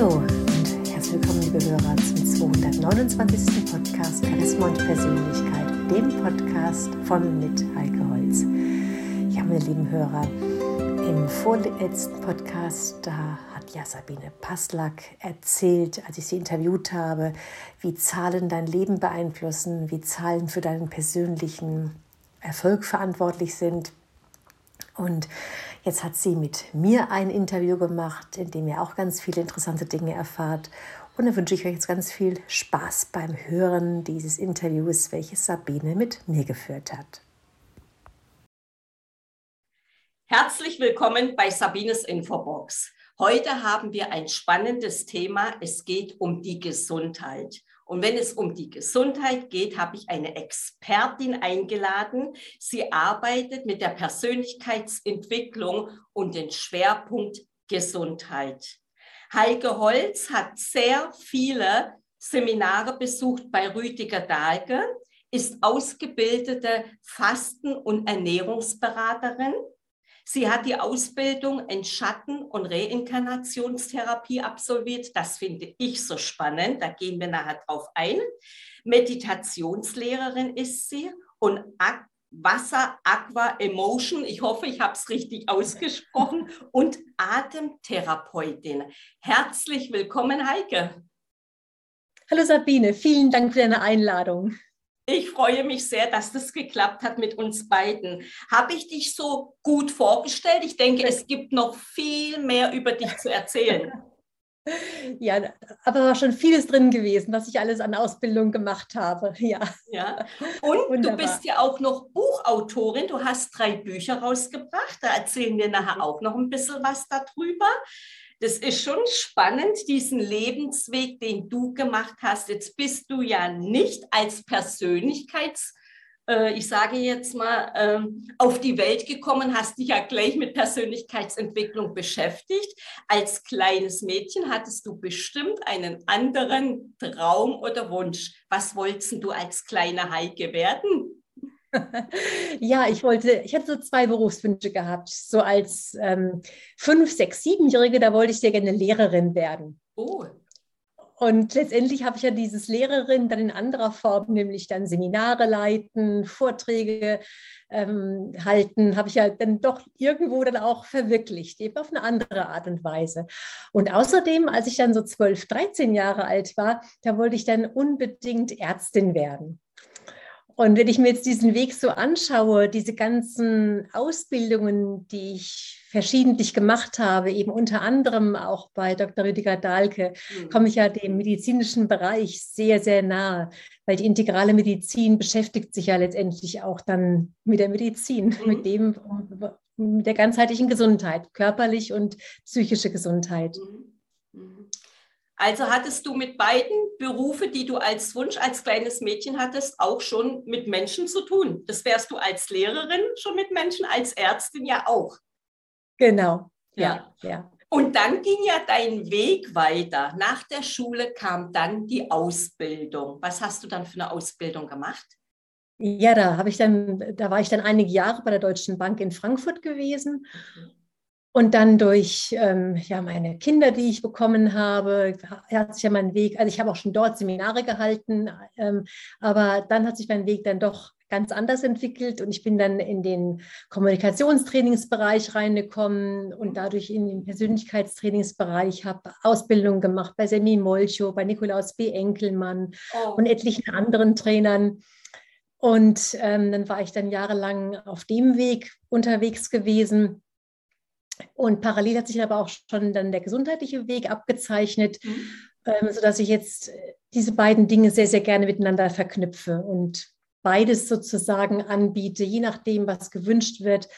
Hallo und herzlich willkommen, liebe Hörer, zum 229. Podcast Charisma und Persönlichkeit, dem Podcast von mit Heike Holz. Ja, meine lieben Hörer, im vorletzten Podcast, da hat ja Sabine Paslak erzählt, als ich sie interviewt habe, wie Zahlen dein Leben beeinflussen, wie Zahlen für deinen persönlichen Erfolg verantwortlich sind. Und Jetzt hat sie mit mir ein Interview gemacht, in dem ihr auch ganz viele interessante Dinge erfahrt. Und dann wünsche ich euch jetzt ganz viel Spaß beim Hören dieses Interviews, welches Sabine mit mir geführt hat. Herzlich willkommen bei Sabines Infobox. Heute haben wir ein spannendes Thema. Es geht um die Gesundheit. Und wenn es um die Gesundheit geht, habe ich eine Expertin eingeladen. Sie arbeitet mit der Persönlichkeitsentwicklung und den Schwerpunkt Gesundheit. Heike Holz hat sehr viele Seminare besucht bei Rüdiger Dahlke, ist ausgebildete Fasten- und Ernährungsberaterin Sie hat die Ausbildung in Schatten- und Reinkarnationstherapie absolviert. Das finde ich so spannend. Da gehen wir nachher drauf ein. Meditationslehrerin ist sie und Wasser, Aqua, Emotion, ich hoffe, ich habe es richtig ausgesprochen, und Atemtherapeutin. Herzlich willkommen, Heike. Hallo Sabine, vielen Dank für deine Einladung. Ich freue mich sehr, dass das geklappt hat mit uns beiden. Habe ich dich so gut vorgestellt? Ich denke, es gibt noch viel mehr über dich zu erzählen. Ja, aber war schon vieles drin gewesen, was ich alles an Ausbildung gemacht habe. Ja. ja. Und Wunderbar. du bist ja auch noch Buchautorin. Du hast drei Bücher rausgebracht. Da erzählen wir nachher auch noch ein bisschen was darüber das ist schon spannend, diesen Lebensweg, den du gemacht hast. Jetzt bist du ja nicht als Persönlichkeits, äh, ich sage jetzt mal, äh, auf die Welt gekommen, hast dich ja gleich mit Persönlichkeitsentwicklung beschäftigt. Als kleines Mädchen hattest du bestimmt einen anderen Traum oder Wunsch. Was wolltest du als kleine Heike werden? Ja, ich wollte, ich hatte so zwei Berufswünsche gehabt. So als ähm, fünf, sechs, siebenjährige, da wollte ich sehr gerne Lehrerin werden. Oh. Und letztendlich habe ich ja dieses Lehrerin dann in anderer Form, nämlich dann Seminare leiten, Vorträge ähm, halten, habe ich ja dann doch irgendwo dann auch verwirklicht, eben auf eine andere Art und Weise. Und außerdem, als ich dann so 12, 13 Jahre alt war, da wollte ich dann unbedingt Ärztin werden. Und wenn ich mir jetzt diesen Weg so anschaue, diese ganzen Ausbildungen, die ich verschiedentlich gemacht habe, eben unter anderem auch bei Dr. Rüdiger Dahlke, mhm. komme ich ja dem medizinischen Bereich sehr, sehr nahe, weil die integrale Medizin beschäftigt sich ja letztendlich auch dann mit der Medizin, mhm. mit dem, mit der ganzheitlichen Gesundheit, körperlich und psychische Gesundheit. Mhm. Also hattest du mit beiden Berufe, die du als Wunsch als kleines Mädchen hattest, auch schon mit Menschen zu tun. Das wärst du als Lehrerin schon mit Menschen, als Ärztin ja auch. Genau. Ja. ja. ja. Und dann ging ja dein Weg weiter. Nach der Schule kam dann die Ausbildung. Was hast du dann für eine Ausbildung gemacht? Ja, da habe ich dann, da war ich dann einige Jahre bei der Deutschen Bank in Frankfurt gewesen. Mhm. Und dann durch ähm, ja, meine Kinder, die ich bekommen habe, hat sich ja mein Weg, also ich habe auch schon dort Seminare gehalten, ähm, aber dann hat sich mein Weg dann doch ganz anders entwickelt und ich bin dann in den Kommunikationstrainingsbereich reingekommen und dadurch in den Persönlichkeitstrainingsbereich, habe Ausbildung gemacht bei Semi Molcho, bei Nikolaus B. Enkelmann oh. und etlichen anderen Trainern. Und ähm, dann war ich dann jahrelang auf dem Weg unterwegs gewesen und parallel hat sich aber auch schon dann der gesundheitliche Weg abgezeichnet, mhm. ähm, sodass ich jetzt äh, diese beiden Dinge sehr, sehr gerne miteinander verknüpfe und beides sozusagen anbiete, je nachdem, was gewünscht wird.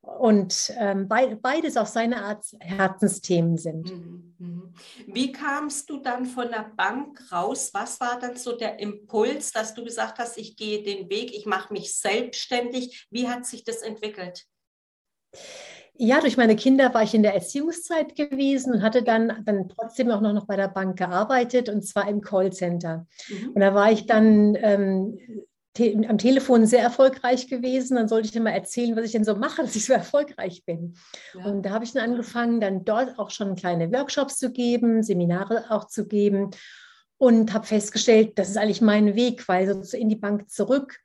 Und ähm, be beides auf seine Art Herzensthemen sind. Mhm, mhm. Wie kamst du dann von der Bank raus? Was war dann so der Impuls, dass du gesagt hast, ich gehe den Weg, ich mache mich selbstständig? Wie hat sich das entwickelt? Ja, durch meine Kinder war ich in der Erziehungszeit gewesen und hatte dann, dann trotzdem auch noch bei der Bank gearbeitet und zwar im Callcenter. Mhm. Und da war ich dann ähm, te am Telefon sehr erfolgreich gewesen. Dann sollte ich immer erzählen, was ich denn so mache, dass ich so erfolgreich bin. Ja. Und da habe ich dann angefangen, dann dort auch schon kleine Workshops zu geben, Seminare auch zu geben und habe festgestellt, das ist eigentlich mein Weg, weil so in die Bank zurück,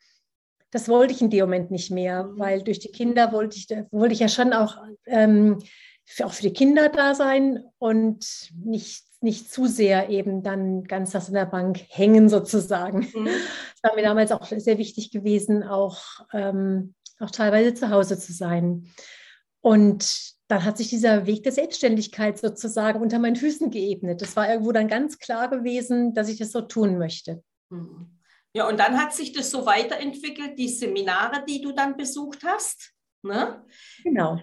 das wollte ich in dem Moment nicht mehr, mhm. weil durch die Kinder wollte ich, wollte ich ja schon auch, ähm, für, auch für die Kinder da sein und nicht nicht zu sehr eben dann ganz das in der Bank hängen sozusagen. Mhm. Das war mir damals auch sehr wichtig gewesen, auch, ähm, auch teilweise zu Hause zu sein. Und dann hat sich dieser Weg der Selbstständigkeit sozusagen unter meinen Füßen geebnet. Das war irgendwo dann ganz klar gewesen, dass ich das so tun möchte. Mhm. Ja, und dann hat sich das so weiterentwickelt, die Seminare, die du dann besucht hast. Ne? Genau.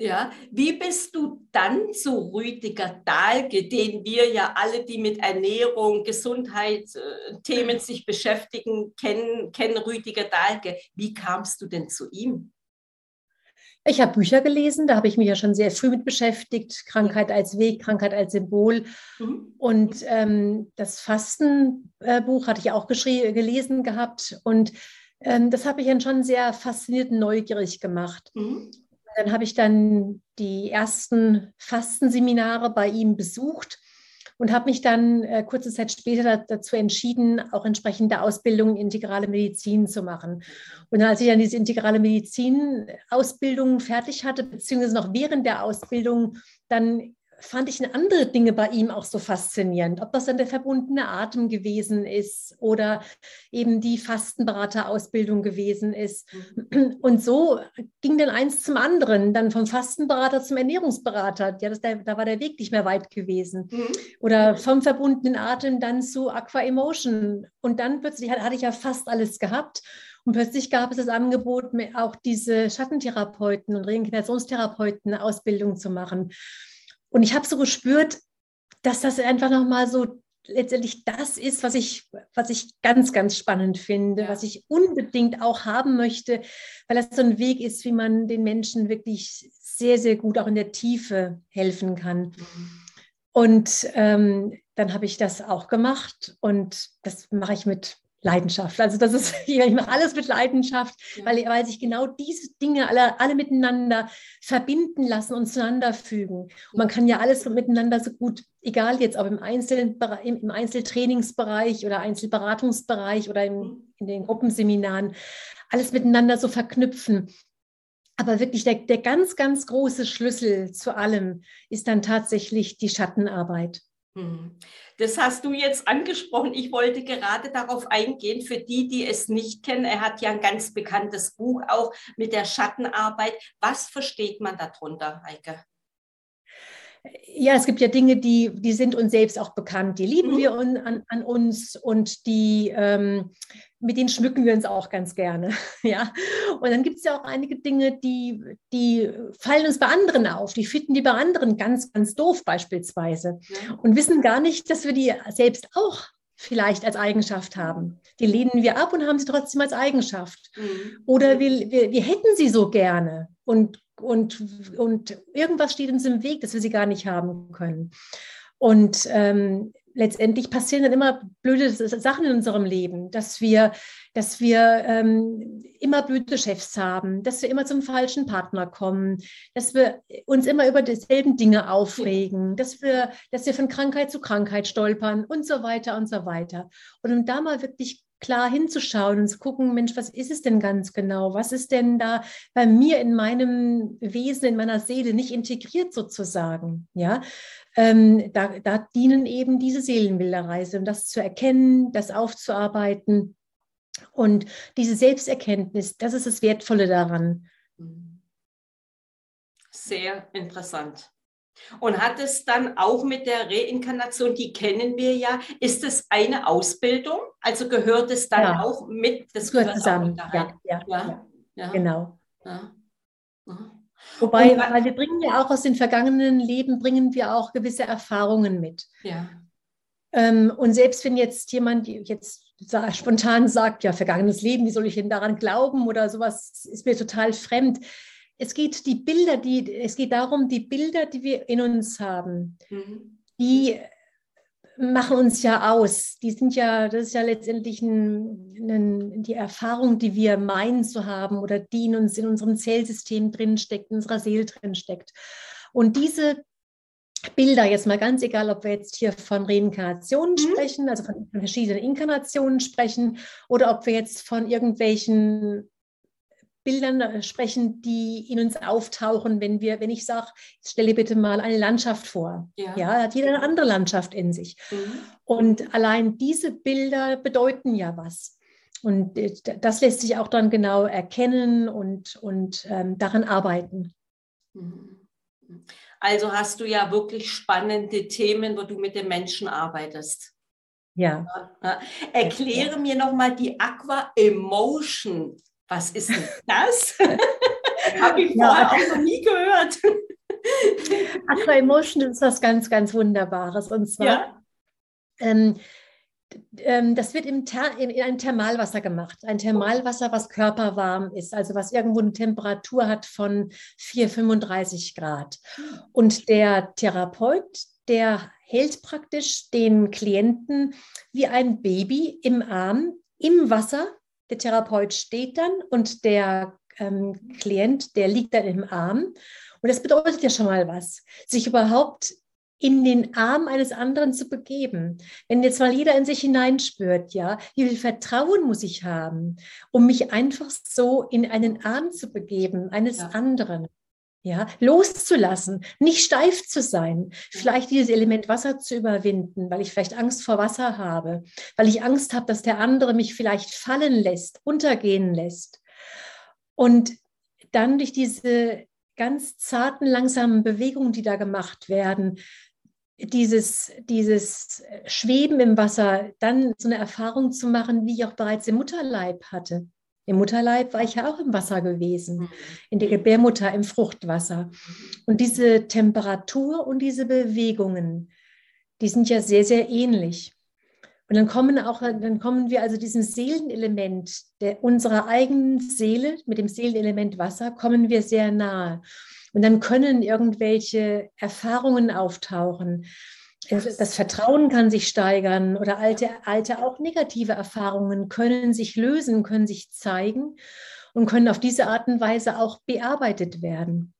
Ja, wie bist du dann zu Rüdiger Dahlke, den wir ja alle, die mit Ernährung, Gesundheitsthemen äh, sich beschäftigen, kennen, kennen Rüdiger Dahlke. Wie kamst du denn zu ihm? Ich habe Bücher gelesen, da habe ich mich ja schon sehr früh mit beschäftigt. Krankheit als Weg, Krankheit als Symbol. Mhm. Und ähm, das Fastenbuch hatte ich auch gelesen gehabt. Und ähm, das habe ich dann schon sehr fasziniert und neugierig gemacht. Mhm. Dann habe ich dann die ersten Fastenseminare bei ihm besucht und habe mich dann äh, kurze Zeit später dazu entschieden, auch entsprechende Ausbildungen integrale Medizin zu machen. Und als ich dann diese integrale Medizin-Ausbildung fertig hatte, beziehungsweise noch während der Ausbildung dann fand ich andere Dinge bei ihm auch so faszinierend. Ob das dann der verbundene Atem gewesen ist oder eben die Fastenberaterausbildung gewesen ist. Mhm. Und so ging dann eins zum anderen, dann vom Fastenberater zum Ernährungsberater. Ja, das, da war der Weg nicht mehr weit gewesen. Mhm. Oder vom verbundenen Atem dann zu Aqua Emotion. Und dann plötzlich hatte ich ja fast alles gehabt. Und plötzlich gab es das Angebot, auch diese Schattentherapeuten und Reinkarnationstherapeuten Ausbildung zu machen. Und ich habe so gespürt, dass das einfach nochmal so letztendlich das ist, was ich, was ich ganz, ganz spannend finde, ja. was ich unbedingt auch haben möchte, weil das so ein Weg ist, wie man den Menschen wirklich sehr, sehr gut auch in der Tiefe helfen kann. Mhm. Und ähm, dann habe ich das auch gemacht und das mache ich mit Leidenschaft. Also das ist, ich mache alles mit Leidenschaft, ja. weil, weil sich genau diese Dinge alle, alle miteinander verbinden lassen und zueinander fügen. Und man kann ja alles miteinander so gut, egal jetzt ob im, Einzel, im Einzeltrainingsbereich oder Einzelberatungsbereich oder im, mhm. in den Gruppenseminaren, alles miteinander so verknüpfen. Aber wirklich der, der ganz, ganz große Schlüssel zu allem ist dann tatsächlich die Schattenarbeit. Mhm. Das hast du jetzt angesprochen. Ich wollte gerade darauf eingehen, für die, die es nicht kennen. Er hat ja ein ganz bekanntes Buch auch mit der Schattenarbeit. Was versteht man darunter, Heike? Ja, es gibt ja Dinge, die, die sind uns selbst auch bekannt. Die lieben mhm. wir un, an, an, uns und die, ähm, mit denen schmücken wir uns auch ganz gerne. ja. Und dann gibt es ja auch einige Dinge, die, die fallen uns bei anderen auf. Die finden die bei anderen ganz, ganz doof beispielsweise. Und wissen gar nicht, dass wir die selbst auch vielleicht als Eigenschaft haben. Die lehnen wir ab und haben sie trotzdem als Eigenschaft. Mhm. Oder wir, wir, wir hätten sie so gerne und und, und irgendwas steht uns im Weg, dass wir sie gar nicht haben können. Und ähm, letztendlich passieren dann immer blöde Sachen in unserem Leben, dass wir, dass wir ähm, immer blöde Chefs haben, dass wir immer zum falschen Partner kommen, dass wir uns immer über dieselben Dinge aufregen, dass wir, dass wir von Krankheit zu Krankheit stolpern und so weiter und so weiter. Und um da mal wirklich klar hinzuschauen und zu gucken, Mensch, was ist es denn ganz genau? Was ist denn da bei mir in meinem Wesen, in meiner Seele nicht integriert sozusagen? Ja, ähm, da, da dienen eben diese Seelenbilderreise, um das zu erkennen, das aufzuarbeiten. Und diese Selbsterkenntnis, das ist das Wertvolle daran. Sehr interessant. Und hat es dann auch mit der Reinkarnation, die kennen wir ja, ist es eine Ausbildung? Also gehört es dann ja. auch mit? Das gehört zusammen. Ja, ja, ja, ja, genau. Wobei, weil wir bringen ja auch aus den vergangenen Leben, bringen wir auch gewisse Erfahrungen mit. Ja. Ähm, und selbst wenn jetzt jemand jetzt spontan sagt, ja, vergangenes Leben, wie soll ich denn daran glauben oder sowas, ist mir total fremd es geht die Bilder, die, es geht darum, die Bilder, die wir in uns haben, mhm. die machen uns ja aus. Die sind ja, das ist ja letztendlich ein, ein, die Erfahrung, die wir meinen zu haben oder die in uns in unserem Zellsystem drinsteckt, in unserer Seele drinsteckt. Und diese Bilder, jetzt mal ganz egal, ob wir jetzt hier von Reinkarnationen mhm. sprechen, also von verschiedenen Inkarnationen sprechen, oder ob wir jetzt von irgendwelchen Bildern äh, sprechen, die in uns auftauchen, wenn wir, wenn ich sage, stelle bitte mal eine Landschaft vor. Ja, ja hat jeder eine andere Landschaft in sich. Mhm. Und allein diese Bilder bedeuten ja was. Und äh, das lässt sich auch dann genau erkennen und, und ähm, daran arbeiten. Mhm. Also hast du ja wirklich spannende Themen, wo du mit den Menschen arbeitest. Ja. ja. Erkläre ja. mir nochmal die Aqua Emotion was ist denn das? Habe ich vorher ja. auch noch nie gehört. Aqua Emotion ist was ganz, ganz Wunderbares. Und zwar, ja. ähm, ähm, das wird im in, in einem Thermalwasser gemacht. Ein Thermalwasser, was körperwarm ist, also was irgendwo eine Temperatur hat von 4, 35 Grad. Und der Therapeut, der hält praktisch den Klienten wie ein Baby im Arm im Wasser der Therapeut steht dann und der ähm, Klient, der liegt dann im Arm. Und das bedeutet ja schon mal was, sich überhaupt in den Arm eines anderen zu begeben. Wenn jetzt mal jeder in sich hineinspürt, ja, wie viel Vertrauen muss ich haben, um mich einfach so in einen Arm zu begeben eines ja. anderen ja, loszulassen, nicht steif zu sein, vielleicht dieses Element Wasser zu überwinden, weil ich vielleicht Angst vor Wasser habe, weil ich Angst habe, dass der andere mich vielleicht fallen lässt, untergehen lässt. Und dann durch diese ganz zarten, langsamen Bewegungen, die da gemacht werden, dieses, dieses Schweben im Wasser, dann so eine Erfahrung zu machen, wie ich auch bereits im Mutterleib hatte. Im Mutterleib war ich ja auch im Wasser gewesen, mhm. in der Gebärmutter im Fruchtwasser. Und diese Temperatur und diese Bewegungen, die sind ja sehr, sehr ähnlich. Und dann kommen auch, dann kommen wir also diesem Seelenelement der, unserer eigenen Seele, mit dem Seelenelement Wasser, kommen wir sehr nahe. Und dann können irgendwelche Erfahrungen auftauchen, das Vertrauen kann sich steigern oder alte, alte auch negative Erfahrungen können sich lösen, können sich zeigen und können auf diese Art und Weise auch bearbeitet werden.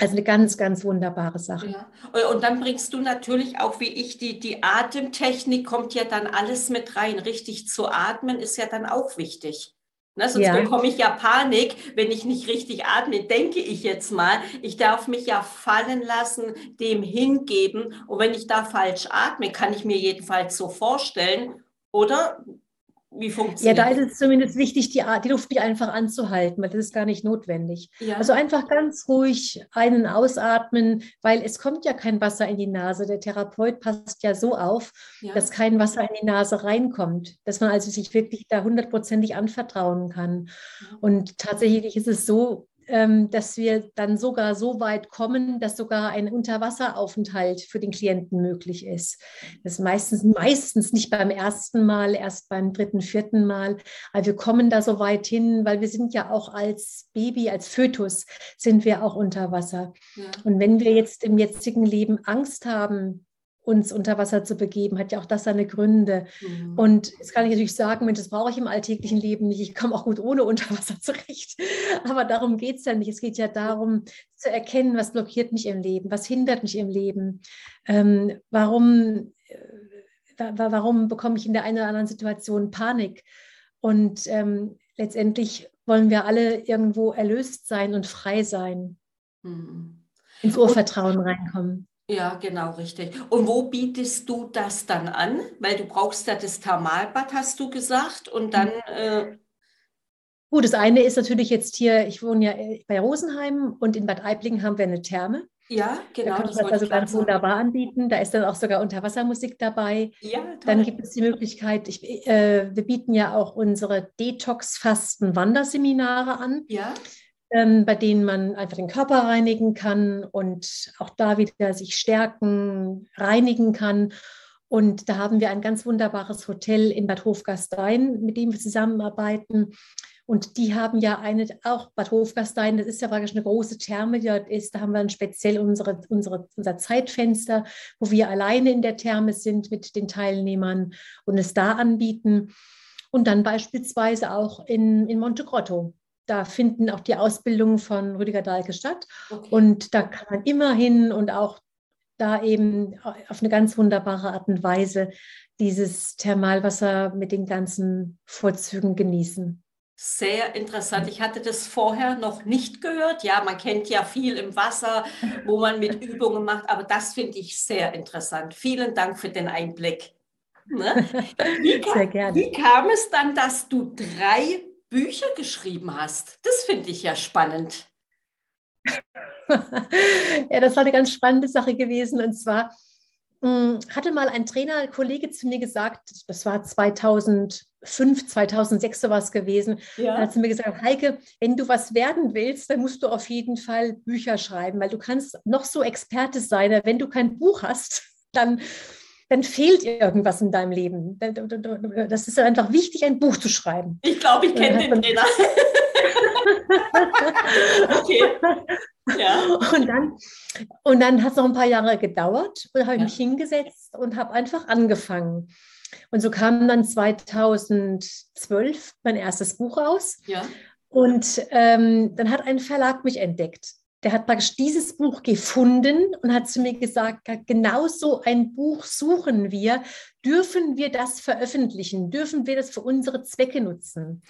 Also eine ganz, ganz wunderbare Sache. Ja. Und dann bringst du natürlich auch, wie ich, die, die Atemtechnik kommt ja dann alles mit rein. Richtig zu atmen ist ja dann auch wichtig. Ne, sonst ja. bekomme ich ja Panik, wenn ich nicht richtig atme, denke ich jetzt mal. Ich darf mich ja fallen lassen, dem hingeben. Und wenn ich da falsch atme, kann ich mir jedenfalls so vorstellen, oder? Wie funktioniert Ja, da ist es zumindest wichtig, die, die Luft nicht einfach anzuhalten, weil das ist gar nicht notwendig. Ja. Also einfach ganz ruhig einen ausatmen, weil es kommt ja kein Wasser in die Nase. Der Therapeut passt ja so auf, ja. dass kein Wasser in die Nase reinkommt, dass man also sich wirklich da hundertprozentig anvertrauen kann. Und tatsächlich ist es so, dass wir dann sogar so weit kommen, dass sogar ein Unterwasseraufenthalt für den Klienten möglich ist. Das ist meistens, meistens nicht beim ersten Mal, erst beim dritten, vierten Mal. Aber wir kommen da so weit hin, weil wir sind ja auch als Baby, als Fötus, sind wir auch unter Wasser. Ja. Und wenn wir jetzt im jetzigen Leben Angst haben, uns unter Wasser zu begeben, hat ja auch das seine Gründe. Mhm. Und jetzt kann ich natürlich sagen, Mensch, das brauche ich im alltäglichen Leben nicht. Ich komme auch gut ohne Unterwasser zurecht. Aber darum geht es ja nicht. Es geht ja darum, zu erkennen, was blockiert mich im Leben, was hindert mich im Leben, ähm, warum, äh, warum bekomme ich in der einen oder anderen Situation Panik. Und ähm, letztendlich wollen wir alle irgendwo erlöst sein und frei sein. Mhm. Ins Urvertrauen reinkommen. Ja, genau, richtig. Und wo bietest du das dann an? Weil du brauchst ja das Thermalbad, hast du gesagt, und dann. Äh Gut, das eine ist natürlich jetzt hier, ich wohne ja äh, bei Rosenheim und in Bad Aiblingen haben wir eine Therme. Ja, genau. Da kann das also ganz wunderbar anbieten. Da ist dann auch sogar Unterwassermusik dabei. Ja, toll. Dann gibt es die Möglichkeit, ich, äh, wir bieten ja auch unsere Detox-Fasten-Wanderseminare an. Ja ähm, bei denen man einfach den Körper reinigen kann und auch da wieder sich stärken, reinigen kann. Und da haben wir ein ganz wunderbares Hotel in Bad Hofgastein, mit dem wir zusammenarbeiten. Und die haben ja eine, auch Bad Hofgastein, das ist ja praktisch eine große Therme, die dort ist. Da haben wir ein speziell unsere, unsere, unser Zeitfenster, wo wir alleine in der Therme sind mit den Teilnehmern und es da anbieten. Und dann beispielsweise auch in, in Monte Grotto. Da finden auch die Ausbildungen von Rüdiger Dahlke statt. Okay. Und da kann man immer hin und auch da eben auf eine ganz wunderbare Art und Weise dieses Thermalwasser mit den ganzen Vorzügen genießen. Sehr interessant. Ich hatte das vorher noch nicht gehört. Ja, man kennt ja viel im Wasser, wo man mit Übungen macht, aber das finde ich sehr interessant. Vielen Dank für den Einblick. Ne? Wie, sehr gerne. Wie kam es dann, dass du drei Bücher geschrieben hast? Das finde ich ja spannend. ja, das war eine ganz spannende Sache gewesen. Und zwar hm, hatte mal ein Trainer, ein Kollege zu mir gesagt, das war 2005, 2006 sowas gewesen, ja. hat zu mir gesagt, Heike, wenn du was werden willst, dann musst du auf jeden Fall Bücher schreiben, weil du kannst noch so Experte sein, wenn du kein Buch hast, dann, dann fehlt irgendwas in deinem Leben. Das ist einfach wichtig, ein Buch zu schreiben. Ich glaube, ich kenne den Trainer. okay. Ja. Und dann, und dann hat es noch ein paar Jahre gedauert und habe ja. mich hingesetzt und habe einfach angefangen. Und so kam dann 2012 mein erstes Buch raus. Ja. Und ähm, dann hat ein Verlag mich entdeckt. Der hat praktisch dieses Buch gefunden und hat zu mir gesagt, genau so ein Buch suchen wir. Dürfen wir das veröffentlichen? Dürfen wir das für unsere Zwecke nutzen?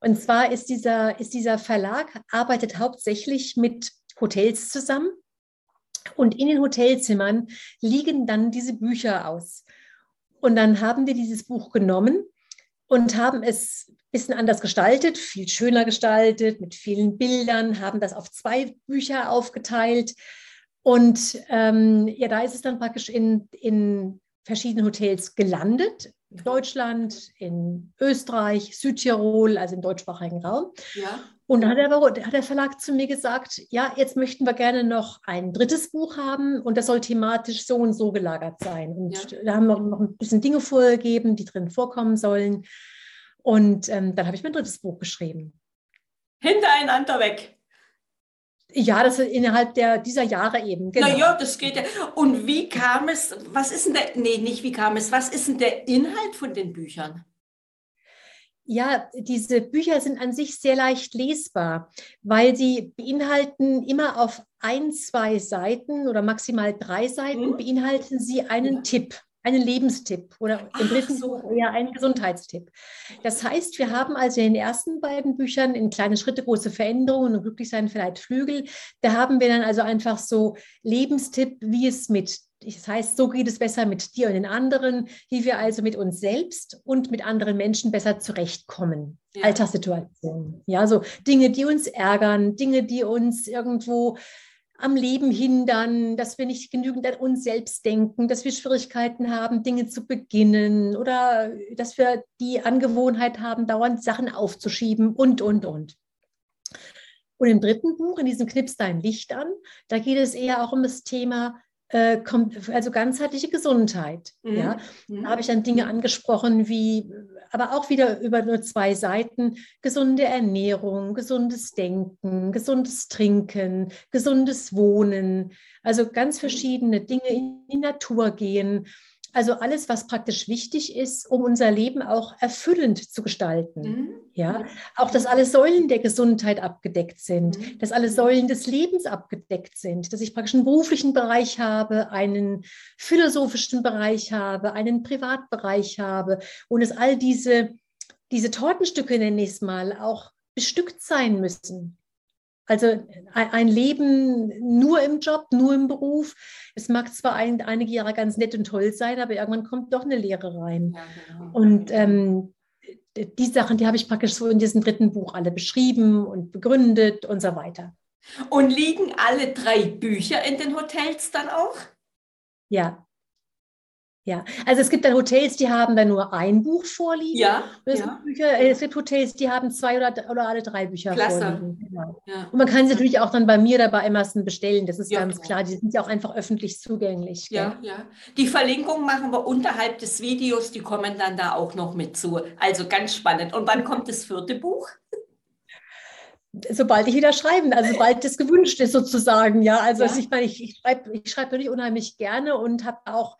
Und zwar ist dieser, ist dieser Verlag, arbeitet hauptsächlich mit Hotels zusammen. Und in den Hotelzimmern liegen dann diese Bücher aus. Und dann haben wir dieses Buch genommen und haben es ein bisschen anders gestaltet, viel schöner gestaltet, mit vielen Bildern, haben das auf zwei Bücher aufgeteilt. Und ähm, ja, da ist es dann praktisch in, in verschiedenen Hotels gelandet. In Deutschland, in Österreich, Südtirol, also im deutschsprachigen Raum. Ja. Und dann hat, aber, hat der Verlag zu mir gesagt, ja, jetzt möchten wir gerne noch ein drittes Buch haben und das soll thematisch so und so gelagert sein. Und ja. da haben wir noch ein bisschen Dinge vorgegeben, die drin vorkommen sollen. Und ähm, dann habe ich mein drittes Buch geschrieben. Hintereinander weg. Ja, das ist innerhalb der, dieser Jahre eben. Genau. Naja, das geht ja. Und wie kam es, was ist denn der, nee, nicht wie kam es, was ist denn der Inhalt von den Büchern? Ja, diese Bücher sind an sich sehr leicht lesbar, weil sie beinhalten immer auf ein, zwei Seiten oder maximal drei Seiten, mhm. beinhalten sie einen ja. Tipp, einen Lebenstipp oder im dritten so. eher einen Gesundheitstipp. Das heißt, wir haben also in den ersten beiden Büchern in kleine Schritte große Veränderungen und glücklich sein vielleicht Flügel. Da haben wir dann also einfach so Lebenstipp, wie es mit das heißt, so geht es besser mit dir und den anderen, wie wir also mit uns selbst und mit anderen Menschen besser zurechtkommen. Ja. Alltagssituationen. Ja, so Dinge, die uns ärgern, Dinge, die uns irgendwo am Leben hindern, dass wir nicht genügend an uns selbst denken, dass wir Schwierigkeiten haben, Dinge zu beginnen oder dass wir die Angewohnheit haben, dauernd Sachen aufzuschieben und, und, und. Und im dritten Buch, in diesem Knips dein Licht an, da geht es eher auch um das Thema äh, kommt, also ganzheitliche Gesundheit. Mhm. Ja, mhm. da habe ich dann Dinge angesprochen wie, aber auch wieder über nur zwei Seiten, gesunde Ernährung, gesundes Denken, gesundes Trinken, gesundes Wohnen, also ganz mhm. verschiedene Dinge in die Natur gehen. Also alles, was praktisch wichtig ist, um unser Leben auch erfüllend zu gestalten. Mhm. Ja, auch dass alle Säulen der Gesundheit abgedeckt sind, mhm. dass alle Säulen des Lebens abgedeckt sind, dass ich praktisch einen beruflichen Bereich habe, einen philosophischen Bereich habe, einen Privatbereich habe und dass all diese, diese Tortenstücke, nenne ich es mal, auch bestückt sein müssen. Also ein Leben nur im Job, nur im Beruf. Es mag zwar ein, einige Jahre ganz nett und toll sein, aber irgendwann kommt doch eine Lehre rein. Ja, genau. Und ähm, die Sachen, die habe ich praktisch so in diesem dritten Buch alle beschrieben und begründet und so weiter. Und liegen alle drei Bücher in den Hotels dann auch? Ja. Ja, also es gibt dann Hotels, die haben dann nur ein Buch vorliegen. Ja. Es, ja. Gibt Bücher, es, Gibt Hotels, die haben zwei oder, oder alle drei Bücher Klasse. vorliegen. Genau. Ja. Und man kann sie natürlich auch dann bei mir oder bei Amazon bestellen. Das ist Ja, ganz klar. Die sind ja auch einfach öffentlich zugänglich. Ja, ja. Die Verlinkung machen wir unterhalb des Videos, die kommen dann da auch noch mit zu. Also ganz spannend. Und wann kommt das vierte Buch? Sobald ich wieder schreiben, also sobald das gewünscht ist sozusagen. Ja, also Ja. ich meine, ich, ich schreibe ich schreib wirklich unheimlich gerne und habe auch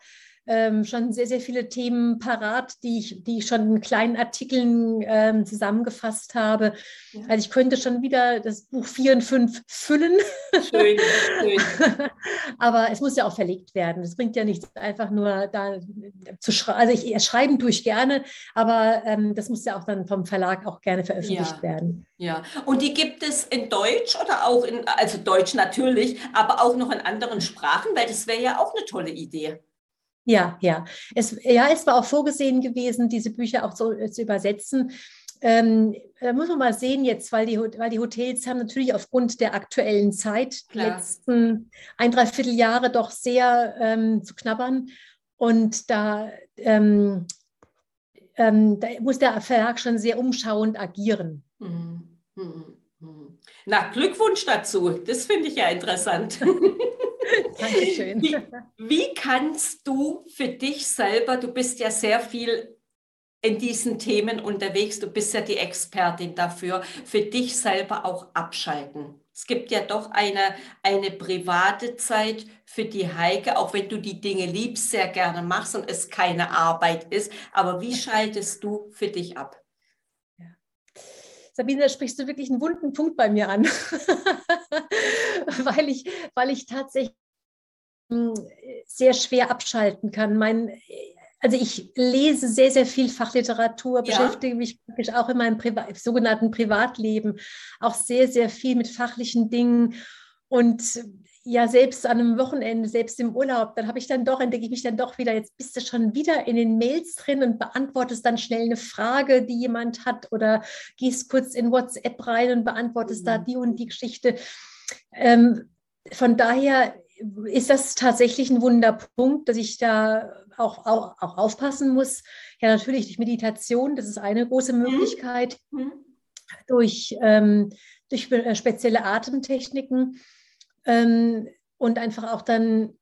ähm, schon sehr, sehr viele Themen parat, die ich, die ich schon in kleinen Artikeln ähm, zusammengefasst habe. Ja. Also ich könnte schon wieder das Buch 4 und 5 füllen. Schön, schön. Aber es muss ja auch verlegt werden. Es bringt ja nichts, einfach nur da zu schreiben. Also ich, schreiben tue ich gerne, aber ähm, das muss ja auch dann vom Verlag auch gerne veröffentlicht Ja. werden. Ja, und die gibt es in Deutsch oder auch in, also Deutsch natürlich, aber auch noch in anderen Sprachen, weil das wäre ja auch eine tolle Idee. Ja, ja. Es, ja, es war auch vorgesehen gewesen, diese Bücher auch so äh, zu übersetzen. Ähm, da muss man mal sehen jetzt, weil die, weil die Hotels haben natürlich aufgrund der aktuellen Zeit, die letzten ein, dreiviertel Jahre doch sehr ähm, zu knabbern. Und da, ähm, ähm, da muss der Verlag schon sehr umschauend agieren. Mhm. Mhm. Mhm. Na, Glückwunsch dazu. Das finde ich ja interessant. Dankeschön. Wie, wie kannst du für dich selber, du bist ja sehr viel in diesen Themen unterwegs, du bist ja die Expertin dafür, für dich selber auch abschalten? Es gibt ja doch eine, eine private Zeit für die Heike, auch wenn du die Dinge liebst, sehr gerne machst und es keine Arbeit ist. Aber wie schaltest du für dich ab? Sabine, da sprichst du wirklich einen wunden Punkt bei mir an, weil, ich, weil ich tatsächlich mh, sehr schwer abschalten kann. Mein, also ich lese sehr, sehr viel Fachliteratur, Ja. beschäftige mich praktisch auch in meinem Priva sogenannten Privatleben auch sehr, sehr viel mit fachlichen Dingen und ja, selbst an einem Wochenende, selbst im Urlaub, dann habe ich dann doch, entdecke ich mich dann doch wieder, jetzt bist du schon wieder in den Mails drin und beantwortest dann schnell eine Frage, die jemand hat oder gehst kurz in WhatsApp rein und beantwortest da Mhm. die und die Geschichte. Ähm, von daher ist das tatsächlich ein Wunderpunkt, dass ich da auch, auch, auch aufpassen muss. Ja, natürlich durch Meditation, das ist eine große Möglichkeit Hm? durch, ähm, durch äh, spezielle Atemtechniken ähm, und einfach auch dann,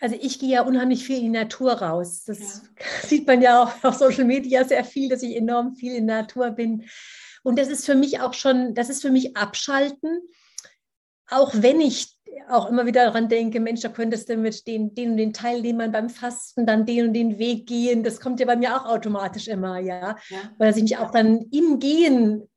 also ich gehe ja unheimlich viel in die Natur raus. Das sieht man ja auch auf Social Media sehr viel, dass ich enorm viel in der Natur bin. Und das ist für mich auch schon, das ist für mich Abschalten, auch wenn ich auch immer wieder daran denke, Mensch, da könntest du mit den, den und den Teilnehmern beim Fasten dann den und den Weg gehen. Das kommt ja bei mir auch automatisch immer, ja Ja. weil ich mich auch dann im Gehen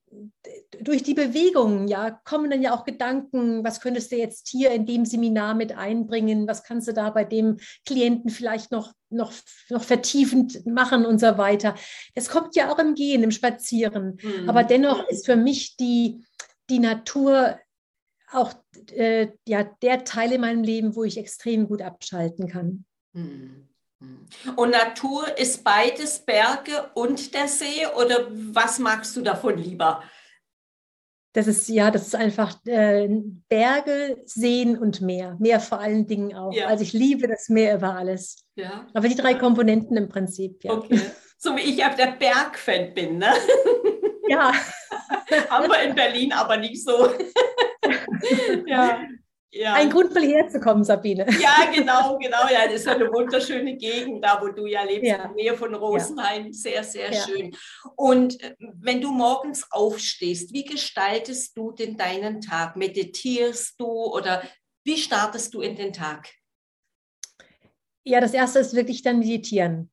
durch die Bewegungen, ja, kommen dann ja auch Gedanken, was könntest du jetzt hier in dem Seminar mit einbringen, was kannst du da bei dem Klienten vielleicht noch, noch, noch vertiefend machen und so weiter. Das kommt ja auch im Gehen, im Spazieren. Hm. Aber dennoch ist für mich die, die Natur auch äh, ja, der Teil in meinem Leben, wo ich extrem gut abschalten kann. Hm. Hm. Und Natur ist beides Berge und der See oder was magst du davon lieber? Das ist ja, das ist einfach äh, Berge, Seen und Meer. Meer vor allen Dingen auch. Ja. Also ich liebe das Meer über alles. Ja. Aber die drei Komponenten im Prinzip, ja. Okay. So wie ich ab der Bergfan bin, ne? Ja, Haben wir in Berlin aber nicht so. ja. Ja. ein Grund, mal herzukommen, Sabine. ja, genau, genau. Ja, das ist ja eine wunderschöne Gegend, da wo du ja lebst, Ja. in der Nähe von Rosenheim. Sehr, sehr Ja. schön. Und äh, wenn du morgens aufstehst, wie gestaltest du denn deinen Tag? Meditierst du oder wie startest du in den Tag? Ja, das erste ist wirklich dann meditieren.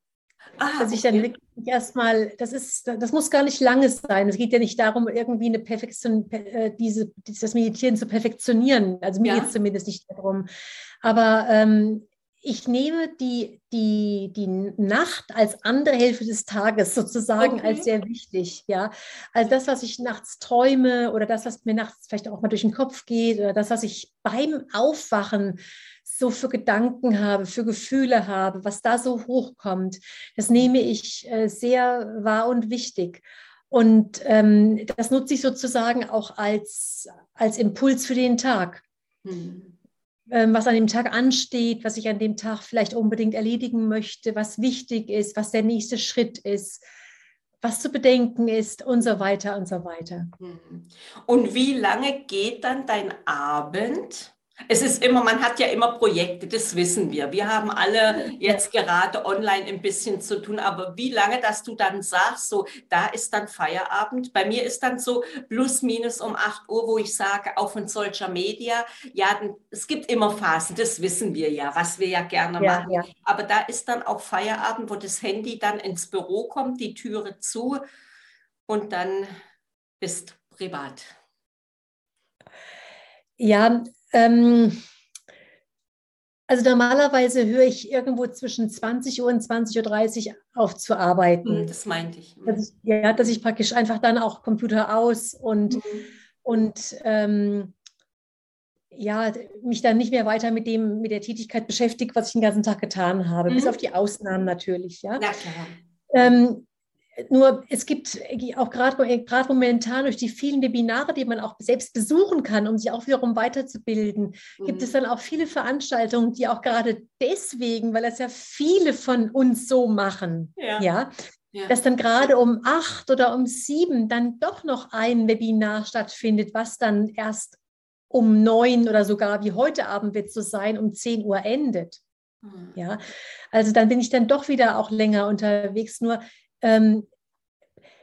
Ah, Dass ich dann okay. wirklich erstmal, das ist, das muss gar nicht lange sein. Es geht ja nicht darum, irgendwie eine Perfektion, äh, diese, das Meditieren zu perfektionieren. Also mir Ja. geht es zumindest nicht darum. Aber ähm, ich nehme die, die, die Nacht als andere Hälfte des Tages sozusagen Okay. als sehr wichtig. Ja? Also das, was ich nachts träume oder das, was mir nachts vielleicht auch mal durch den Kopf geht oder das, was ich beim Aufwachen so für Gedanken habe, für Gefühle habe, was da so hochkommt, das nehme ich äh, sehr wahr und wichtig. Und ähm, das nutze ich sozusagen auch als, als Impuls für den Tag. Hm. ähm, was an dem Tag ansteht, was ich an dem Tag vielleicht unbedingt erledigen möchte, was wichtig ist, was der nächste Schritt ist, was zu bedenken ist und so weiter und so weiter. Mhm. Und wie lange geht dann dein Abend? Es ist immer, man hat ja immer Projekte, das wissen wir. Wir haben alle jetzt gerade online ein bisschen zu tun, aber wie lange, dass du dann sagst, so, da ist dann Feierabend. Bei mir ist dann so plus minus um 8 Uhr, wo ich sage, auch von solcher Media, ja, es gibt immer Phasen, das wissen wir ja, was wir ja gerne ja, machen. Ja. Aber da ist dann auch Feierabend, wo das Handy dann ins Büro kommt, die Türe zu und dann bist privat. Ja, ähm, also normalerweise höre ich irgendwo zwischen 20 Uhr und 20.30 Uhr auf zu arbeiten. Hm, das meinte ich. Dass ich. Ja, dass ich praktisch einfach dann auch Computer aus und, mhm. und ähm, ja, mich dann nicht mehr weiter mit dem, mit der Tätigkeit beschäftige, was ich den ganzen Tag getan habe, mhm. bis auf die Ausnahmen natürlich. Ja, Na klar. Ähm, nur es gibt auch gerade momentan durch die vielen Webinare, die man auch selbst besuchen kann, um sich auch wiederum weiterzubilden, mhm. gibt es mhm. dann auch viele Veranstaltungen, die auch gerade deswegen, weil das ja viele von uns so machen, ja, ja, ja. dass dann gerade um acht oder um sieben dann doch noch ein Webinar stattfindet, was dann erst um neun oder sogar wie heute Abend wird es so sein, um zehn Uhr endet. Mhm. Ja, also dann bin ich dann doch wieder auch länger unterwegs. Nur ähm,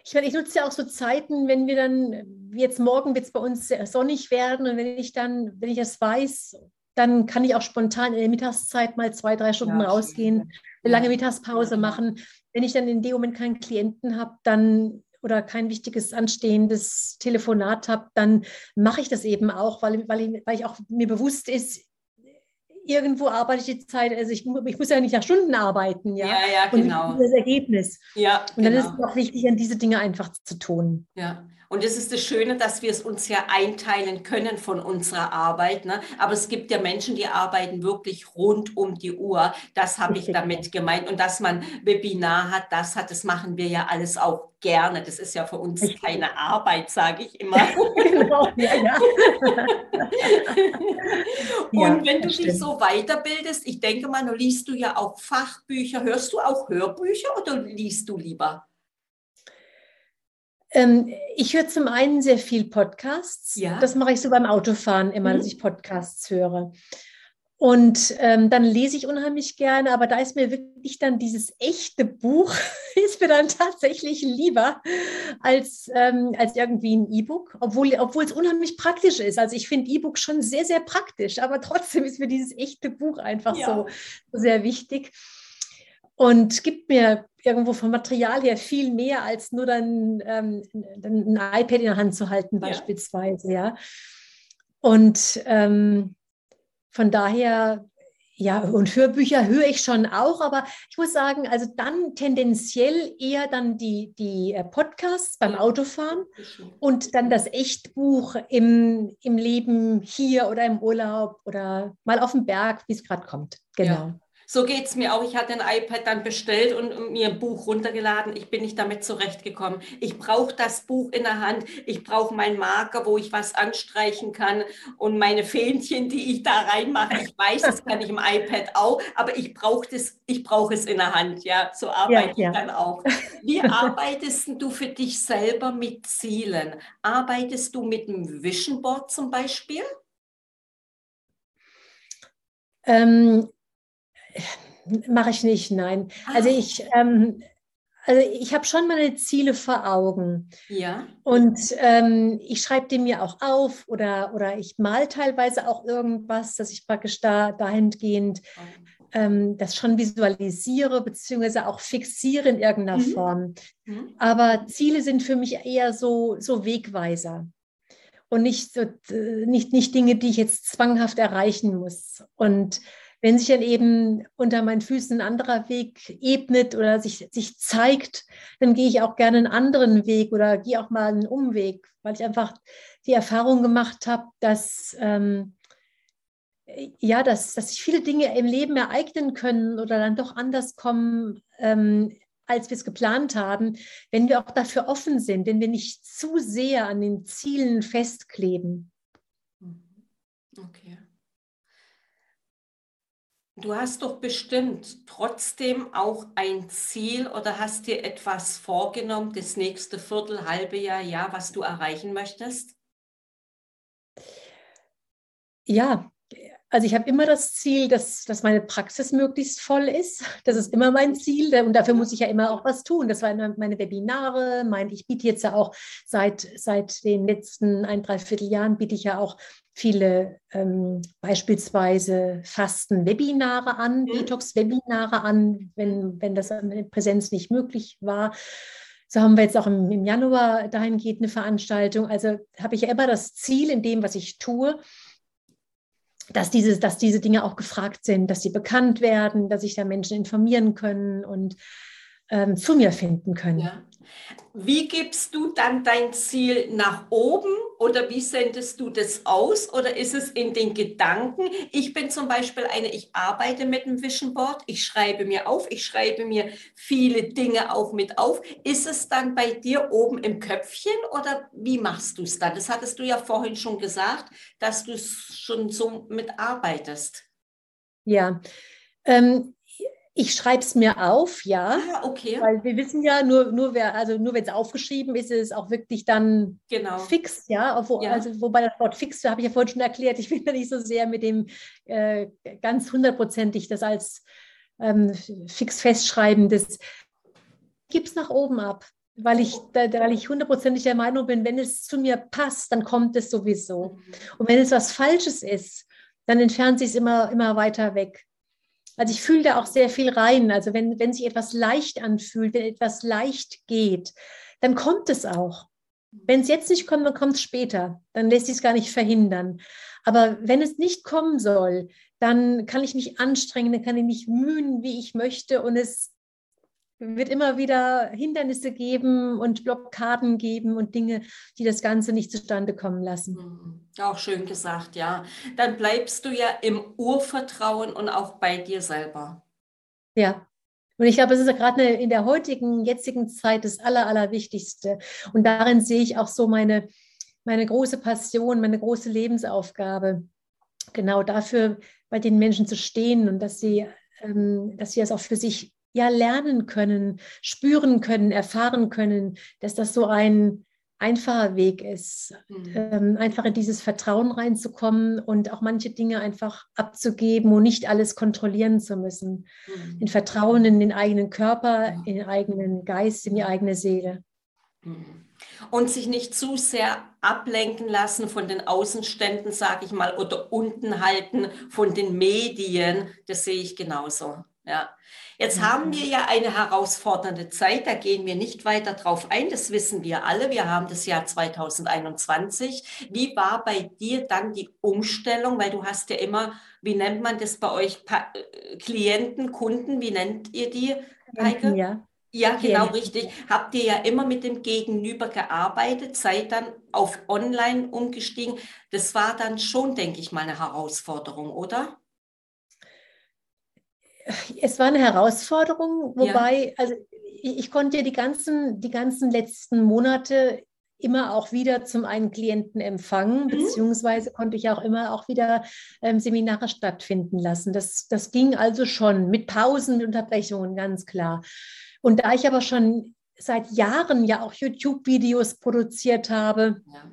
ich meine, ich nutze ja auch so Zeiten, wenn wir dann, jetzt morgen wird es bei uns sonnig werden und wenn ich dann, wenn ich das weiß, dann kann ich auch spontan in der Mittagszeit mal zwei, drei Stunden ja, rausgehen, eine lange Mittagspause machen. Wenn ich dann in dem Moment keinen Klienten habe, dann oder kein wichtiges anstehendes Telefonat habe, dann mache ich das eben auch, weil, weil, ich, weil ich auch mir bewusst ist, irgendwo arbeite ich die Zeit, also ich, ich muss ja nicht nach Stunden arbeiten, ja. Ja, ja, genau. Und das Ergebnis. Ja, Und dann genau. ist es auch wichtig, an diese Dinge einfach zu tun. Ja. Und es ist das Schöne, dass wir es uns ja einteilen können von unserer Arbeit. Ne? Aber es gibt ja Menschen, die arbeiten wirklich rund um die Uhr. Das habe ich damit gemeint. Und dass man Webinar hat, das hat, das machen wir ja alles auch gerne. Das ist ja für uns keine Arbeit, sage ich immer. genau, ja, ja. Und wenn du dich so weiterbildest, ich denke mal, du liest du ja auch Fachbücher. Hörst du auch Hörbücher oder liest du lieber? Ähm, ich höre zum einen sehr viel Podcasts. Ja. Das mache ich so beim Autofahren immer, mhm. dass ich Podcasts höre. Und ähm, dann lese ich unheimlich gerne, aber da ist mir wirklich dann dieses echte Buch, ist mir dann tatsächlich lieber als, ähm, als irgendwie ein E-Book, obwohl, obwohl es unheimlich praktisch ist. Also ich finde E-Book schon sehr, sehr praktisch, aber trotzdem ist mir dieses echte Buch einfach ja. so, so sehr wichtig und gibt mir irgendwo vom Material her viel mehr als nur dann ähm, ein iPad in der Hand zu halten beispielsweise, ja. ja. Und ähm, von daher, ja, und Hörbücher höre ich schon auch, aber ich muss sagen, also dann tendenziell eher dann die, die äh, Podcasts beim Autofahren und dann das Echtbuch im, im Leben hier oder im Urlaub oder mal auf dem Berg, wie es gerade kommt. Genau. Ja. So geht es mir auch. Ich hatte ein iPad dann bestellt und mir ein Buch runtergeladen. Ich bin nicht damit zurechtgekommen. Ich brauche das Buch in der Hand. Ich brauche meinen Marker, wo ich was anstreichen kann und meine Fähnchen, die ich da reinmache. Ich weiß, das kann ich im iPad auch, aber ich brauche es, ich es in der Hand. Ja, so arbeite ja, ja. ich dann auch. Wie arbeitest du für dich selber mit Zielen? Arbeitest du mit einem Vision Board zum Beispiel? Ähm, Mache ich nicht, nein. Also ah. ich, ähm, also ich habe schon meine Ziele vor Augen. Ja. Und ähm, ich schreibe die mir auch auf oder, oder ich mal teilweise auch irgendwas, dass ich praktisch da dahingehend ähm, das schon visualisiere, beziehungsweise auch fixiere in irgendeiner mhm. Form. Mhm. Aber Ziele sind für mich eher so, so Wegweiser und nicht, so, nicht, nicht Dinge, die ich jetzt zwanghaft erreichen muss. Und wenn sich dann eben unter meinen Füßen ein anderer Weg ebnet oder sich, sich zeigt, dann gehe ich auch gerne einen anderen Weg oder gehe auch mal einen Umweg, weil ich einfach die Erfahrung gemacht habe, dass, ähm, ja, dass, dass sich viele Dinge im Leben ereignen können oder dann doch anders kommen, ähm, als wir es geplant haben, wenn wir auch dafür offen sind, wenn wir nicht zu sehr an den Zielen festkleben. Okay. Du hast doch bestimmt trotzdem auch ein Ziel oder hast dir etwas vorgenommen, das nächste Viertel, halbe Jahr, Jahr, was du erreichen möchtest? Ja, also ich habe immer das Ziel, dass, dass meine Praxis möglichst voll ist. Das ist immer mein Ziel und dafür muss ich ja immer auch was tun. Das waren meine Webinare. Mein, ich biete jetzt ja auch seit, seit den letzten ein, dreiviertel Jahren biete ich ja auch viele ähm, beispielsweise Fasten-Webinare an, mhm. Detox-Webinare an, wenn, wenn das in Präsenz nicht möglich war. So haben wir jetzt auch im, im Januar dahingehend eine Veranstaltung. Also habe ich ja immer das Ziel in dem, was ich tue, dass diese, dass diese Dinge auch gefragt sind, dass sie bekannt werden, dass sich da Menschen informieren können und ähm, zu mir finden können. Ja. Wie gibst du dann dein Ziel nach oben oder wie sendest du das aus oder ist es in den Gedanken? Ich bin zum Beispiel eine, ich arbeite mit einem Vision Board, ich schreibe mir auf, ich schreibe mir viele Dinge auch mit auf. Ist es dann bei dir oben im Köpfchen oder wie machst du es dann? Das hattest du ja vorhin schon gesagt, dass du schon so mitarbeitest. Ja, ähm, ich schreibe es mir auf, ja. Ah, okay. Weil wir wissen ja, nur, nur, wer, also nur wenn es aufgeschrieben ist, ist es auch wirklich dann genau. fix, ja? Wo, ja. Also, wobei das Wort fix, habe ich ja vorhin schon erklärt, ich bin da nicht so sehr mit dem äh, ganz hundertprozentig das als ähm, fix festschreiben. Das gibt es nach oben ab. Weil ich, da, weil ich hundertprozentig der Meinung bin, wenn es zu mir passt, dann kommt es sowieso. Mhm. Und wenn es was Falsches ist, dann entfernt sich es immer, immer weiter weg. Also ich fühle da auch sehr viel rein. Also wenn, wenn sich etwas leicht anfühlt, wenn etwas leicht geht, dann kommt es auch. Wenn es jetzt nicht kommt, dann kommt es später. Dann lässt sich es gar nicht verhindern. Aber wenn es nicht kommen soll, dann kann ich mich anstrengen, dann kann ich mich mühen, wie ich möchte und es wird immer wieder Hindernisse geben und Blockaden geben und Dinge, die das Ganze nicht zustande kommen lassen. Mhm. Auch schön gesagt, ja. Dann bleibst du ja im Urvertrauen und auch bei dir selber. Ja. Und ich glaube, es ist ja gerade in der heutigen, jetzigen Zeit das Aller, Allerwichtigste. Und darin sehe ich auch so meine, meine große Passion, meine große Lebensaufgabe, genau dafür bei den Menschen zu stehen und dass sie, ähm, dass sie das auch für sich ja lernen können, spüren können, erfahren können, dass das so ein einfacher Weg ist, mhm. ähm, einfach in dieses Vertrauen reinzukommen und auch manche Dinge einfach abzugeben und nicht alles kontrollieren zu müssen. Mhm. In Vertrauen in den eigenen Körper, ja. in den eigenen Geist, in die eigene Seele. Mhm. Und sich nicht zu sehr ablenken lassen von den Außenständen, sage ich mal, oder unten halten von den Medien. Das sehe ich genauso. Ja. Jetzt mhm. haben wir ja eine herausfordernde Zeit, da gehen wir nicht weiter drauf ein, das wissen wir alle. Wir haben das Jahr 2021. Wie war bei dir dann die Umstellung? Weil du hast ja immer, wie nennt man das bei euch, pa äh, Klienten, Kunden, wie nennt ihr die, Heike? Ja. Ja, genau richtig. Habt ihr ja immer mit dem Gegenüber gearbeitet, seid dann auf Online umgestiegen. Das war dann schon, denke ich mal, eine Herausforderung, oder? Es war eine Herausforderung, wobei, ja. also ich, ich konnte die ganzen, die ganzen letzten Monate immer auch wieder zum einen Klienten empfangen, mhm. beziehungsweise konnte ich auch immer auch wieder ähm, Seminare stattfinden lassen. Das, das ging also schon mit Pausen, mit Unterbrechungen, ganz klar. Und da ich aber schon seit Jahren ja auch YouTube-Videos produziert habe, ja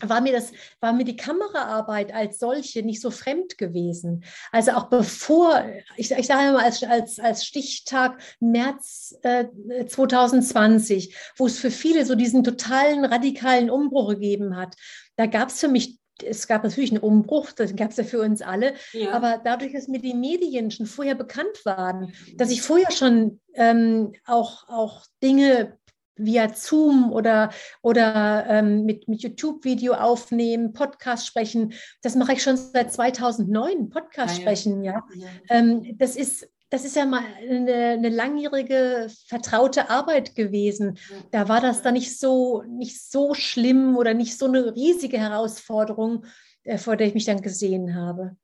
war mir das, war mir die Kameraarbeit als solche nicht so fremd gewesen. Also auch bevor, ich, ich sage mal als, als, als Stichtag März äh, 2020, wo es für viele so diesen totalen radikalen Umbruch gegeben hat, da gab es für mich es gab natürlich einen Umbruch, das gab es ja für uns alle, ja. aber dadurch, dass mir die Medien schon vorher bekannt waren, dass ich vorher schon ähm, auch, auch Dinge via Zoom oder, oder ähm, mit, mit YouTube-Video aufnehmen, Podcast sprechen. Das mache ich schon seit 2009, Podcast ja, sprechen, ja. ja. Ähm, das ist das ist ja mal eine, eine, langjährige vertraute Arbeit gewesen. Da war das dann nicht so, nicht so schlimm oder nicht so eine riesige Herausforderung, äh, vor der ich mich dann gesehen habe.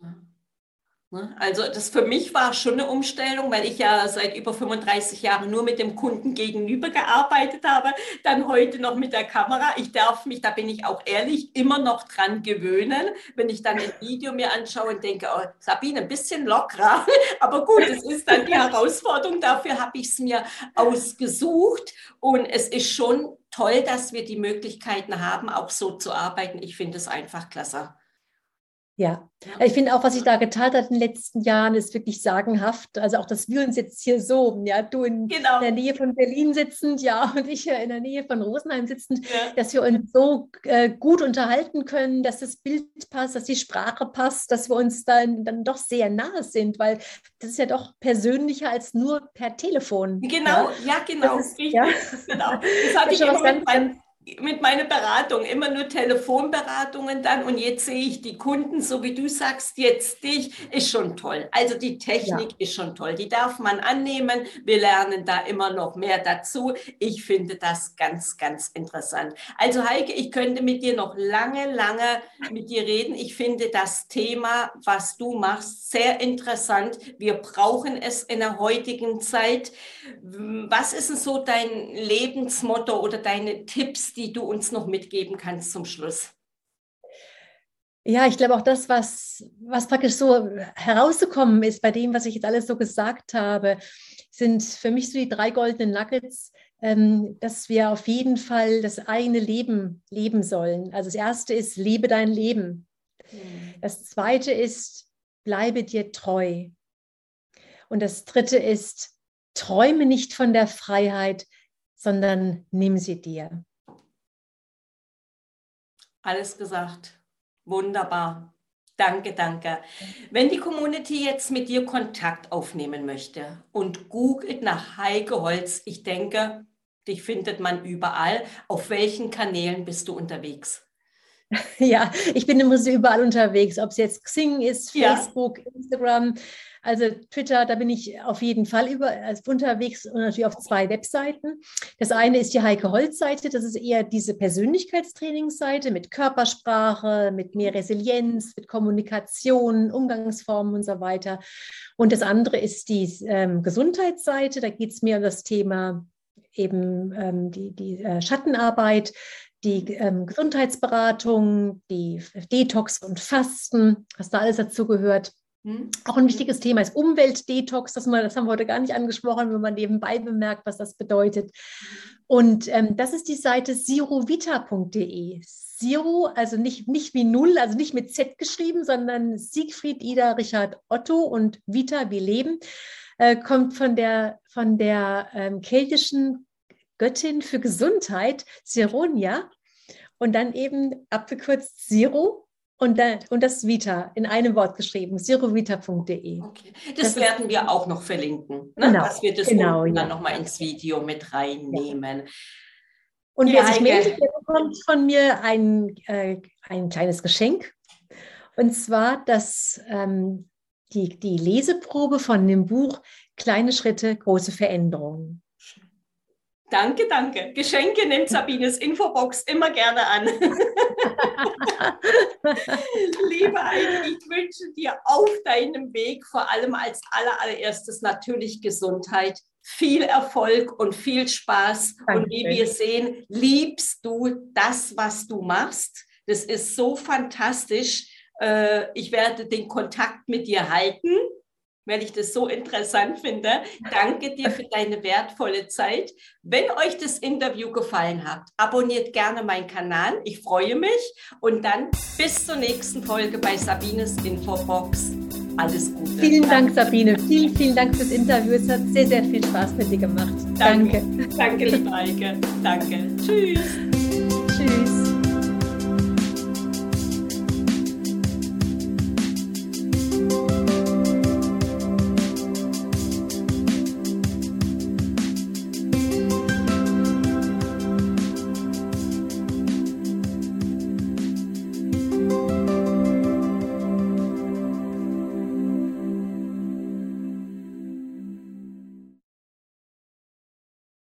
Ne? Also das für mich war schon eine Umstellung, weil ich ja seit über 35 Jahren nur mit dem Kunden gegenüber gearbeitet habe, dann heute noch mit der Kamera. Ich darf mich, da bin ich auch ehrlich, immer noch dran gewöhnen, wenn ich dann ein Video mir anschaue und denke, oh, Sabine, ein bisschen lockerer, aber gut, es ist dann die Herausforderung, dafür habe ich es mir ausgesucht und es ist schon toll, dass wir die Möglichkeiten haben, auch so zu arbeiten. Ich finde es einfach klasse. Ja, ich finde auch, was sich da getan hat in den letzten Jahren, ist wirklich sagenhaft. Also auch, dass wir uns jetzt hier so, ja, du in genau. der Nähe von Berlin sitzend, ja, und ich in der Nähe von Rosenheim sitzend, ja. dass wir uns so äh, gut unterhalten können, dass das Bild passt, dass die Sprache passt, dass wir uns dann, dann doch sehr nahe sind, weil das ist ja doch persönlicher als nur per Telefon. Genau, ja, ja genau. Das ist, ja. genau. Das hatte ich immer mit meinem mit meiner Beratung, immer nur Telefonberatungen dann und jetzt sehe ich die Kunden, so wie du sagst, jetzt dich, ist schon toll. Also die Technik ja. ist schon toll, die darf man annehmen. Wir lernen da immer noch mehr dazu. Ich finde das ganz, ganz interessant. Also Heike, ich könnte mit dir noch lange, lange mit dir reden. Ich finde das Thema, was du machst, sehr interessant. Wir brauchen es in der heutigen Zeit. Was ist denn so dein Lebensmotto oder deine Tipps, die du uns noch mitgeben kannst zum Schluss? Ja, ich glaube auch das, was, was praktisch so herausgekommen ist bei dem, was ich jetzt alles so gesagt habe, sind für mich so die drei goldenen Nuggets, ähm, dass wir auf jeden Fall das eigene Leben leben sollen. Also das erste ist, lebe dein Leben. Mhm. Das zweite ist, bleibe dir treu. Und das dritte ist, träume nicht von der Freiheit, sondern nimm sie dir. Alles gesagt. Wunderbar. Danke, danke. Wenn die Community jetzt mit dir Kontakt aufnehmen möchte und googelt nach Heike Holz, ich denke, dich findet man überall. Auf welchen Kanälen bist du unterwegs? Ja, ich bin im Prinzip überall unterwegs, ob es jetzt Xing ist, Facebook, ja. Instagram. Also Twitter, da bin ich auf jeden Fall über, also unterwegs und natürlich auf zwei Webseiten. Das eine ist die Heike Holz-Seite, das ist eher diese Persönlichkeitstrainingsseite mit Körpersprache, mit mehr Resilienz, mit Kommunikation, Umgangsformen und so weiter. Und das andere ist die ähm, Gesundheitsseite, da geht es mehr um das Thema eben ähm, die, die äh, Schattenarbeit, die ähm, Gesundheitsberatung, die Detox und Fasten, was da alles dazu gehört. Mhm. Auch ein wichtiges Thema ist Umweltdetox, das, mal, das haben wir heute gar nicht angesprochen, wenn man nebenbei bemerkt, was das bedeutet. Und ähm, das ist die Seite sirovita.de. Zero, also nicht, nicht wie Null, also nicht mit Z geschrieben, sondern Siegfried, Ida, Richard, Otto und Vita wie Leben, äh, kommt von der, von der ähm, keltischen Göttin für Gesundheit, Sironia, und dann eben abgekürzt Zero und, dann, und das Vita in einem Wort geschrieben, zerovita.de. Okay. Das, das, werden wir auch noch verlinken, ne? genau, dass wir das genau, ja. dann nochmal ins Video mit reinnehmen. Ja. Und wer sich meldet, der bekommt von mir ein, äh, ein kleines Geschenk. Und zwar das, ähm, die, die Leseprobe von dem Buch Kleine Schritte, große Veränderungen. Danke, danke. Geschenke nimmt Sabines Infobox immer gerne an. Liebe Heidi, ich wünsche dir auf deinem Weg vor allem als allererstes natürlich Gesundheit, viel Erfolg und viel Spaß. Danke. Und wie wir sehen, liebst du das, was du machst. Das ist so fantastisch. Äh, ich werde den Kontakt mit dir halten weil ich das so interessant finde. Danke dir für deine wertvolle Zeit. Wenn euch das Interview gefallen hat, abonniert gerne meinen Kanal. Ich freue mich. Und dann bis zur nächsten Folge bei Sabines Infobox. Alles Gute. Vielen Dank, Sabine. Vielen, vielen Dank fürs Interview. Es hat sehr, sehr viel Spaß mit dir gemacht. Danke. Danke, liebe Eike. Danke. Tschüss.